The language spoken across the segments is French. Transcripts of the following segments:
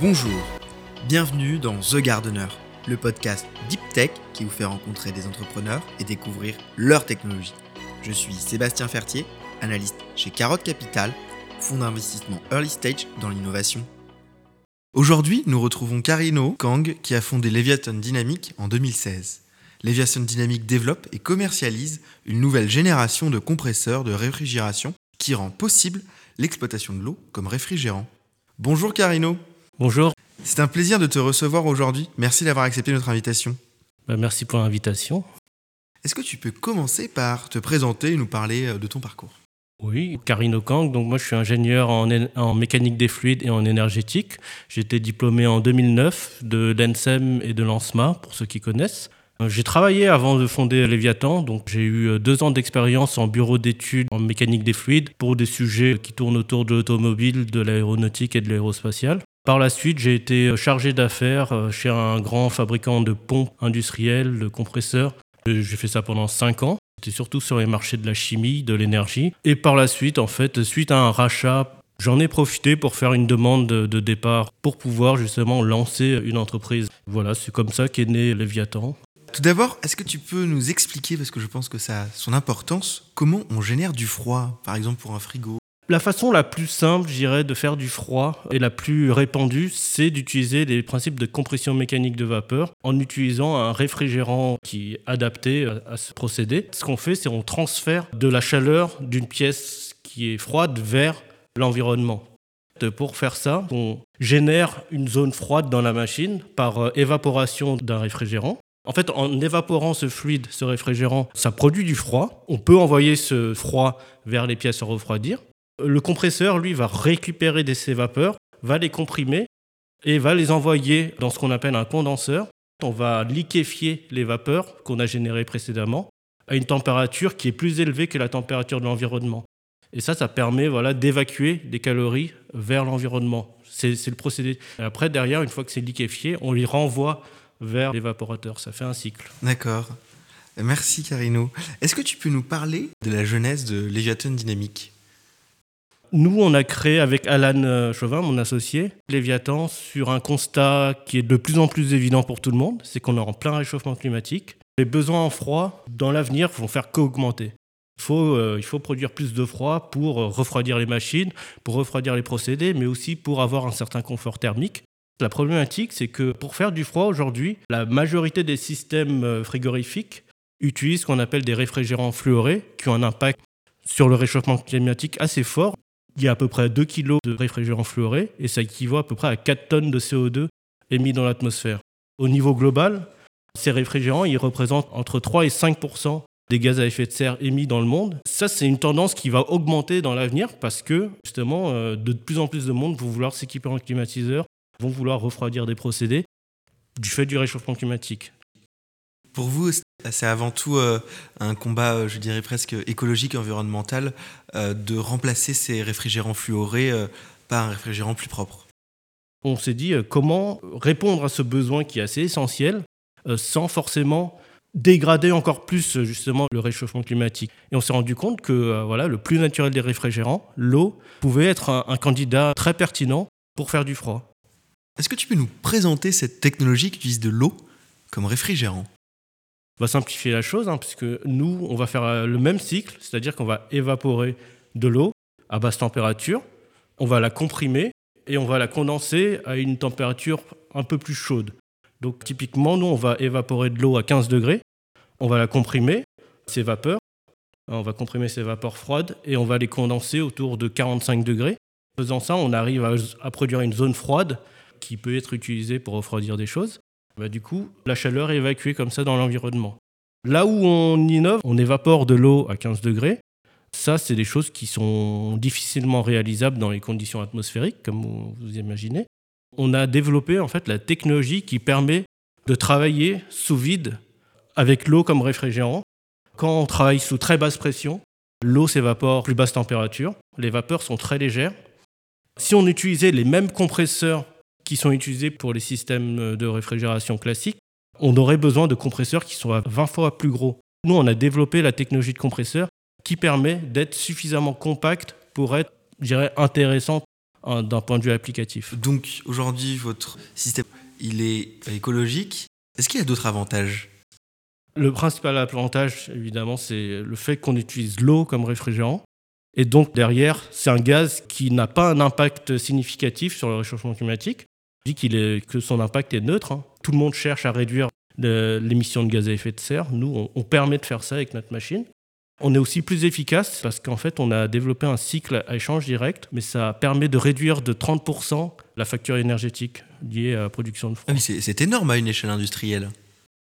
Bonjour, bienvenue dans The Gardener, le podcast Deep Tech qui vous fait rencontrer des entrepreneurs et découvrir leur technologie. Je suis Sébastien Fertier, analyste chez Carotte Capital, fonds d'investissement early stage dans l'innovation. Aujourd'hui, nous retrouvons Karino Kang qui a fondé Leviathan Dynamic en 2016. Leviathan Dynamic développe et commercialise une nouvelle génération de compresseurs de réfrigération qui rend possible l'exploitation de l'eau comme réfrigérant. Bonjour Carino. Bonjour. C'est un plaisir de te recevoir aujourd'hui. Merci d'avoir accepté notre invitation. Bah, merci pour l'invitation. Est-ce que tu peux commencer par te présenter et nous parler euh, de ton parcours? Oui, Karino Kang. Donc moi, je suis ingénieur en, mécanique des fluides et en énergétique. J'ai été diplômé en 2009 de l'ENSEM et de l'ANSMA, pour ceux qui connaissent. Euh, j'ai travaillé avant de fonder Léviathan, donc j'ai eu euh, deux ans d'expérience en bureau d'études en mécanique des fluides pour des sujets qui tournent autour de l'automobile, de l'aéronautique et de l'aérospatiale. Par la suite, j'ai été euh, chargé d'affaires chez un grand fabricant de pompes industrielles, de compresseurs. J'ai fait ça pendant cinq ans. C'était surtout sur les marchés de la chimie, de l'énergie. Et par la suite, en fait, suite à un rachat, j'en ai profité pour faire une demande de départ pour pouvoir justement lancer une entreprise. Voilà, c'est comme ça qu'est né Léviathan. Tout d'abord, est-ce que tu peux nous expliquer, parce que je pense que ça a son importance, comment on génère du froid, par exemple pour un frigo? La façon la plus simple, j'irais, de faire du froid et la plus répandue, c'est d'utiliser les principes de compression mécanique de vapeur en utilisant un réfrigérant qui est adapté à ce procédé. Ce qu'on fait, c'est on transfère de la chaleur d'une pièce qui est froide vers l'environnement. Pour faire ça, on génère une zone froide dans la machine par euh, évaporation d'un réfrigérant. En fait, en évaporant ce fluide, ce réfrigérant, ça produit du froid. On peut envoyer ce froid vers les pièces à refroidir. Le compresseur, lui, va récupérer ces vapeurs, va les comprimer et va les envoyer dans ce qu'on appelle un condenseur. On va liquéfier les vapeurs qu'on a générées précédemment à une température qui est plus élevée que la température de l'environnement. Et ça, ça permet voilà, d'évacuer des calories vers l'environnement. C'est le procédé. après, derrière, une fois que c'est liquéfié, on les renvoie vers l'évaporateur. Ça fait un cycle. D'accord. Merci Carino. Est-ce que tu peux nous parler de la jeunesse de Léviathan Dynamique? Nous, on a créé avec Alan euh, Chauvin, mon associé, Léviathan sur un constat qui est de plus en plus évident pour tout le monde, c'est qu'on est en plein réchauffement climatique. Les besoins en froid, dans l'avenir, vont faire qu'augmenter. Il faut, euh, il faut produire plus de froid pour euh, refroidir les machines, pour refroidir les procédés, mais aussi pour avoir un certain confort thermique. La problématique, c'est que pour faire du froid aujourd'hui, la majorité des systèmes frigorifiques utilisent ce qu'on appelle des réfrigérants fluorés qui ont un impact sur le réchauffement climatique assez fort. Il y a à peu près 2 kg de réfrigérants fluorés et ça équivaut à peu près à 4 tonnes de CO2 émis dans l'atmosphère. Au niveau global, ces réfrigérants, ils représentent entre 3 et 5% des gaz à effet de serre émis dans le monde. Ça, c'est une tendance qui va augmenter dans l'avenir parce que, justement, euh, de plus en plus de monde vont vouloir s'équiper en climatiseur vont vouloir refroidir des procédés du fait du réchauffement climatique. Pour vous, c'est avant tout euh, un combat, euh, je dirais presque écologique et environnemental, euh, de remplacer ces réfrigérants fluorés par un réfrigérant plus propre. On s'est dit comment répondre à ce besoin qui est assez essentiel sans forcément dégrader encore plus justement le réchauffement climatique. Et on s'est rendu compte que voilà, le plus naturel des réfrigérants, l'eau, pouvait être un candidat très pertinent pour faire du froid. Est-ce que tu peux nous présenter cette technologie qui utilise de l'eau comme réfrigérant? Va simplifier la chose, hein, puisque nous, on va faire euh, le même cycle, c'est-à-dire qu'on va évaporer de l'eau à basse température, on va la comprimer et on va la condenser à une température un peu plus chaude. Donc typiquement, nous, on va évaporer de l'eau à 15 degrés, on va la comprimer, ces vapeurs, on va comprimer ces vapeurs froides et on va les condenser autour de 45 degrés. En faisant ça, on arrive à produire une zone froide qui peut être utilisé pour refroidir des choses, bah, du coup, la chaleur est évacuée comme ça dans l'environnement. Là où on innove, on évapore de l'eau à 15 degrés. Ça, c'est des choses qui sont difficilement réalisables dans les conditions atmosphériques, comme vous imaginez. On a développé en fait la technologie qui permet de travailler sous vide avec l'eau comme réfrigérant. Quand on travaille sous très basse pression, l'eau s'évapore à plus basse température, les vapeurs sont très légères. Si on utilisait les mêmes compresseurs qui sont utilisés pour les systèmes de réfrigération classiques, on aurait besoin de compresseurs qui sont à 20 fois plus gros. Nous, on a développé la technologie de compresseur qui permet d'être suffisamment compact pour être, je dirais, intéressante d'un point de vue applicatif. Donc aujourd'hui, votre système, il est écologique. Est-ce qu'il y a d'autres avantages? Le principal avantage, évidemment, c'est le fait qu'on utilise l'eau comme réfrigérant. Et donc derrière, c'est un gaz qui n'a pas un impact significatif sur le réchauffement climatique. On dit qu'il est, que son impact est neutre. Hein. Tout le monde cherche à réduire l'émission de gaz à effet de serre. Nous, on permet de faire ça avec notre machine. On est aussi plus efficace parce qu'en fait, on a développé un cycle à échange direct, mais ça permet de réduire de 30% la facture énergétique liée à la production de froid. Ah c'est énorme à une échelle industrielle.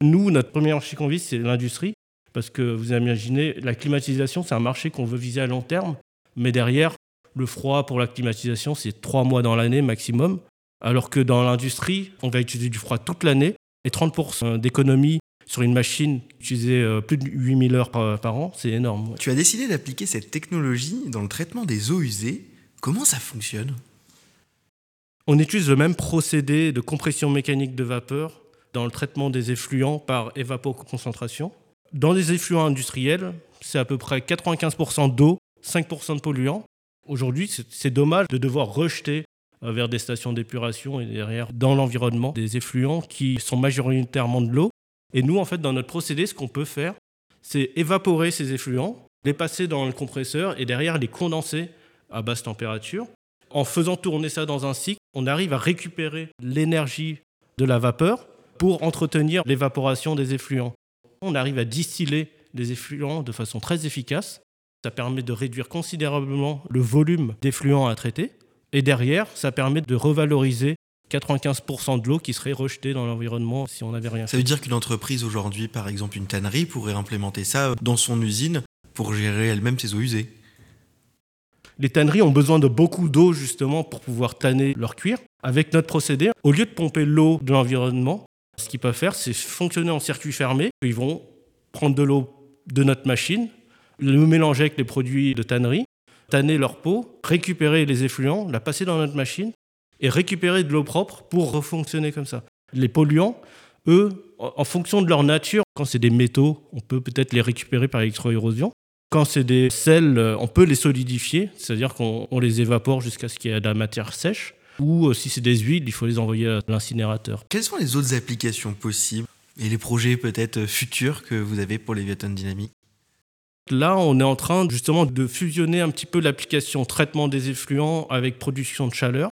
Nous, notre premier marché qu'on vise, c'est l'industrie, parce que vous imaginez, la climatisation, c'est un marché qu'on veut viser à long terme, mais derrière, le froid pour la climatisation, c'est trois mois dans l'année maximum, alors que dans l'industrie, on va utiliser du froid toute l'année, et 30% d'économie sur une machine utilisée euh, plus de 8000 heures par, an, c'est énorme. Tu as décidé d'appliquer cette technologie dans le traitement des eaux usées. Comment ça fonctionne? On utilise le même procédé de compression mécanique de vapeur dans le traitement des effluents par évapoconcentration. Dans les effluents industriels, c'est à peu près 95% d'eau, 5% de polluants. Aujourd'hui, c'est dommage de devoir rejeter vers des stations d'épuration et derrière dans l'environnement des effluents qui sont majoritairement de l'eau et nous, en fait, dans notre procédé, ce qu'on peut faire, c'est évaporer ces effluents, les passer dans le compresseur et derrière les condenser à basse température. En faisant tourner ça dans un cycle, on arrive à récupérer l'énergie de la vapeur pour entretenir l'évaporation des effluents. On arrive à distiller les effluents de façon très efficace. Ça permet de réduire considérablement le volume d'effluents à traiter. Et derrière, ça permet de revaloriser 95% de l'eau qui serait rejetée dans l'environnement si on n'avait rien. Ça veut dire qu'une entreprise aujourd'hui, par exemple une tannerie, pourrait implémenter ça dans son usine pour gérer elle-même ses eaux usées Les tanneries ont besoin de beaucoup d'eau justement pour pouvoir tanner leur cuir. Avec notre procédé, au lieu de pomper l'eau de l'environnement, ce qu'ils peuvent faire, c'est fonctionner en circuit fermé. Ils vont prendre de l'eau de notre machine, le mélanger avec les produits de tannerie, tanner leur peau, récupérer les effluents, la passer dans notre machine et récupérer de l'eau propre pour refonctionner comme ça. Les polluants, eux, en fonction de leur nature, quand c'est des métaux, on peut peut-être les récupérer par électroérosion. Quand c'est des sels, euh, on peut les solidifier, c'est-à-dire qu'on les évapore jusqu'à ce qu'il y ait de la matière sèche. Ou euh, si c'est des huiles, il faut les envoyer à l'incinérateur. Quelles sont les autres applications possibles et les projets peut-être futurs que vous avez pour Léviathan Dynamique Là, on est en train justement de fusionner un petit peu l'application traitement des effluents avec production de chaleur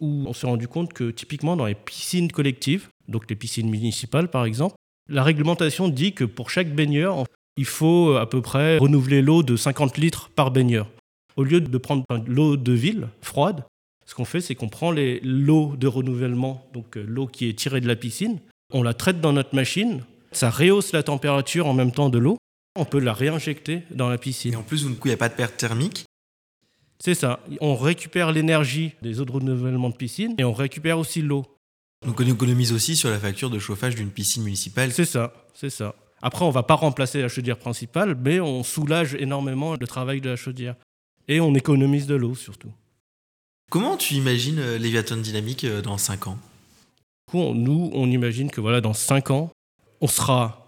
où on s'est rendu compte que typiquement dans les piscines collectives, donc les piscines municipales par exemple, la réglementation dit que pour chaque baigneur, il faut à peu près renouveler l'eau de 50 litres par baigneur. Au lieu de prendre l'eau de ville froide, ce qu'on fait, c'est qu'on prend l'eau de renouvellement, donc euh, l'eau qui est tirée de la piscine, on la traite dans notre machine, ça rehausse la température en même temps de l'eau, on peut la réinjecter dans la piscine. Et en plus, du coup, il n'y a pas de perte thermique c'est ça. On récupère l'énergie des eaux de renouvellement de piscine et on récupère aussi l'eau. Donc on économise aussi sur la facture de chauffage d'une piscine municipale. C'est ça, c'est ça. Après, on va pas remplacer la chaudière principale, mais on soulage énormément le travail de la chaudière. Et on économise de l'eau surtout. Comment tu imagines euh, Léviathan Dynamique euh, dans 5 ans? Nous, on imagine que voilà, dans 5 ans, on sera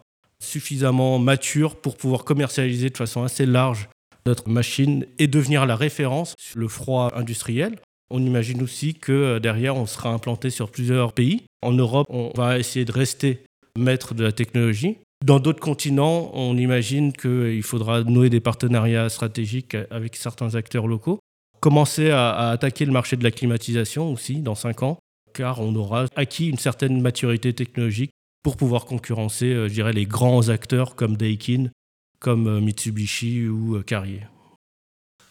suffisamment mature pour pouvoir commercialiser de façon assez large notre machine et devenir la référence sur le froid industriel. On imagine aussi que euh, derrière, on sera implanté sur plusieurs pays. En Europe, on va essayer de rester maître de la technologie. Dans d'autres continents, on imagine qu'il faudra nouer des partenariats stratégiques avec certains acteurs locaux. Commencer à, attaquer le marché de la climatisation aussi dans cinq ans, car on aura acquis une certaine maturité technologique pour pouvoir concurrencer, euh, je dirais, les grands acteurs comme Daikin comme euh, Mitsubishi ou euh, Carrier.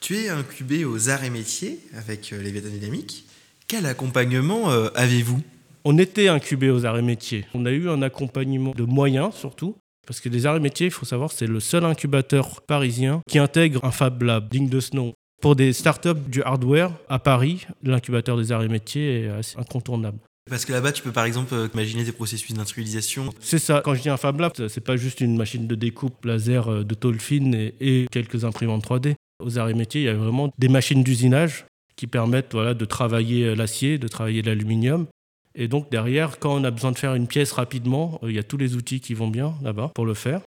Tu es incubé aux arts et métiers avec les Dynamiques. Quel accompagnement avez-vous? On était incubé aux arts et métiers. On a eu un accompagnement de moyens surtout. Parce que les arts et métiers, il faut savoir, c'est le seul incubateur parisien qui intègre un Fab Lab digne de ce nom. Pour des startups du hardware à Paris, l'incubateur des arts et métiers est assez incontournable. Parce que là-bas, tu peux par exemple euh, imaginer des processus d'industrialisation. C'est ça. Quand je dis un Fab Lab, c'est pas juste une machine de découpe laser euh, de tôle fine et, quelques imprimantes 3D. Aux arts et métiers, il y a vraiment des machines d'usinage qui permettent voilà, de travailler euh, l'acier, de travailler l'aluminium. Et donc derrière, quand on a besoin de faire une pièce rapidement, il y a tous les outils qui vont bien là-bas pour le faire.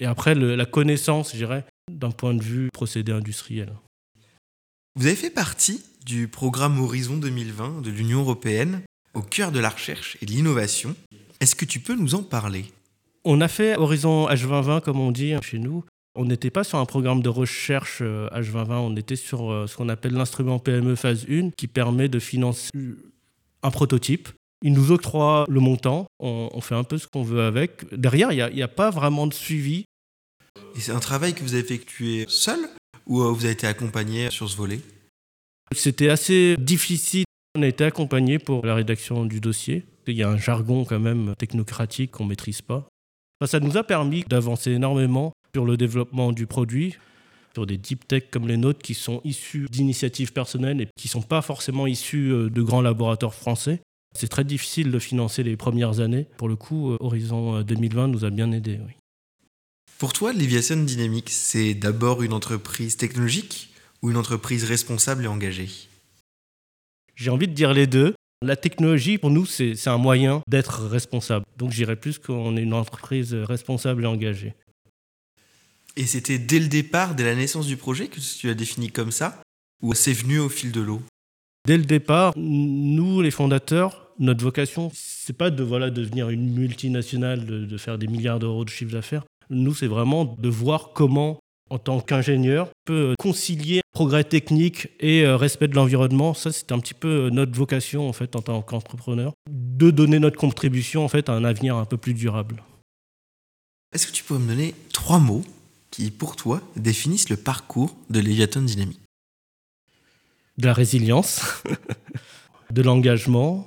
Et après, la connaissance, je dirais, d'un point de vue procédé industriel. Vous avez fait partie du programme Horizon 2020 de l'Union européenne au cœur de la recherche et de l'innovation. Est-ce que tu peux nous en parler? On a fait Horizon H2020, comme on dit chez nous. On n'était pas sur un programme de recherche H2020, euh, on était sur euh, ce qu'on appelle l'instrument PME phase 1 qui permet de financer un prototype. Il nous octroie le montant, on, fait un peu ce qu'on veut avec. Derrière, il n'y a, a, pas vraiment de suivi. Et c'est un travail que vous avez effectué seul ou euh, vous avez été accompagné sur ce volet? C'était assez difficile. On a été accompagné pour la rédaction du dossier. Il y a un jargon quand même technocratique qu'on ne maîtrise pas. ça nous a permis d'avancer énormément sur le développement du produit, sur des deep tech comme les nôtres qui sont issus d'initiatives personnelles et qui ne sont pas forcément issus euh, de grands laboratoires français. C'est très difficile de financer les premières années. Pour le coup, euh, Horizon 2020 euh, nous a bien aidés. Pour toi, Liviation Dynamics, c'est d'abord une entreprise technologique ou une entreprise responsable et engagée? J'ai envie de dire les deux. La technologie, pour nous, c'est un moyen d'être responsable. Donc j'irais plus qu'on est une entreprise responsable et engagée. Et c'était dès le départ, dès la naissance du projet, que tu as défini comme ça Ou c'est venu au fil de l'eau? Dès le départ, nous, les fondateurs, notre vocation, c'est pas de voilà devenir une multinationale, de, faire des milliards d'euros de chiffre d'affaires. Nous, c'est vraiment de voir comment, en tant qu'ingénieur, peut concilier progrès technique et euh, respect de l'environnement. Ça, c'est un petit peu euh, notre vocation en fait en tant qu'entrepreneur, de donner notre contribution en fait à un avenir un peu plus durable. Est-ce que tu peux me donner trois mots qui, pour toi, définissent le parcours de Léviathan Dynamique De la résilience, de l'engagement,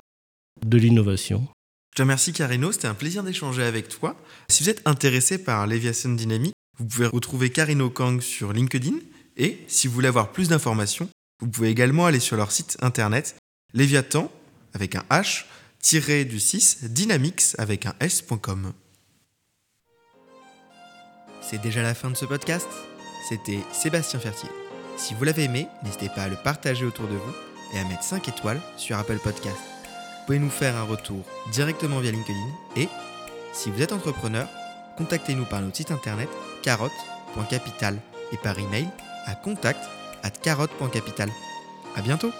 de l'innovation. Je te remercie Carino, c'était un plaisir d'échanger avec toi. Si vous êtes intéressé par Léviathan Dynamique, vous pouvez retrouver Carino Kang sur LinkedIn et si vous voulez avoir plus d'informations, vous pouvez également aller sur leur site internet Léviathan avec un H tiré du 6 dynamics avec un S.com. C'est déjà la fin de ce podcast? C'était Sébastien Fertier. Si vous l'avez aimé, n'hésitez pas à le partager autour de vous et à mettre 5 étoiles sur Apple Podcast. Vous pouvez nous faire un retour directement via LinkedIn et, si vous êtes entrepreneur, contactez-nous par notre site internet carotte.capital et par email à contact at carotte.capital. À bientôt!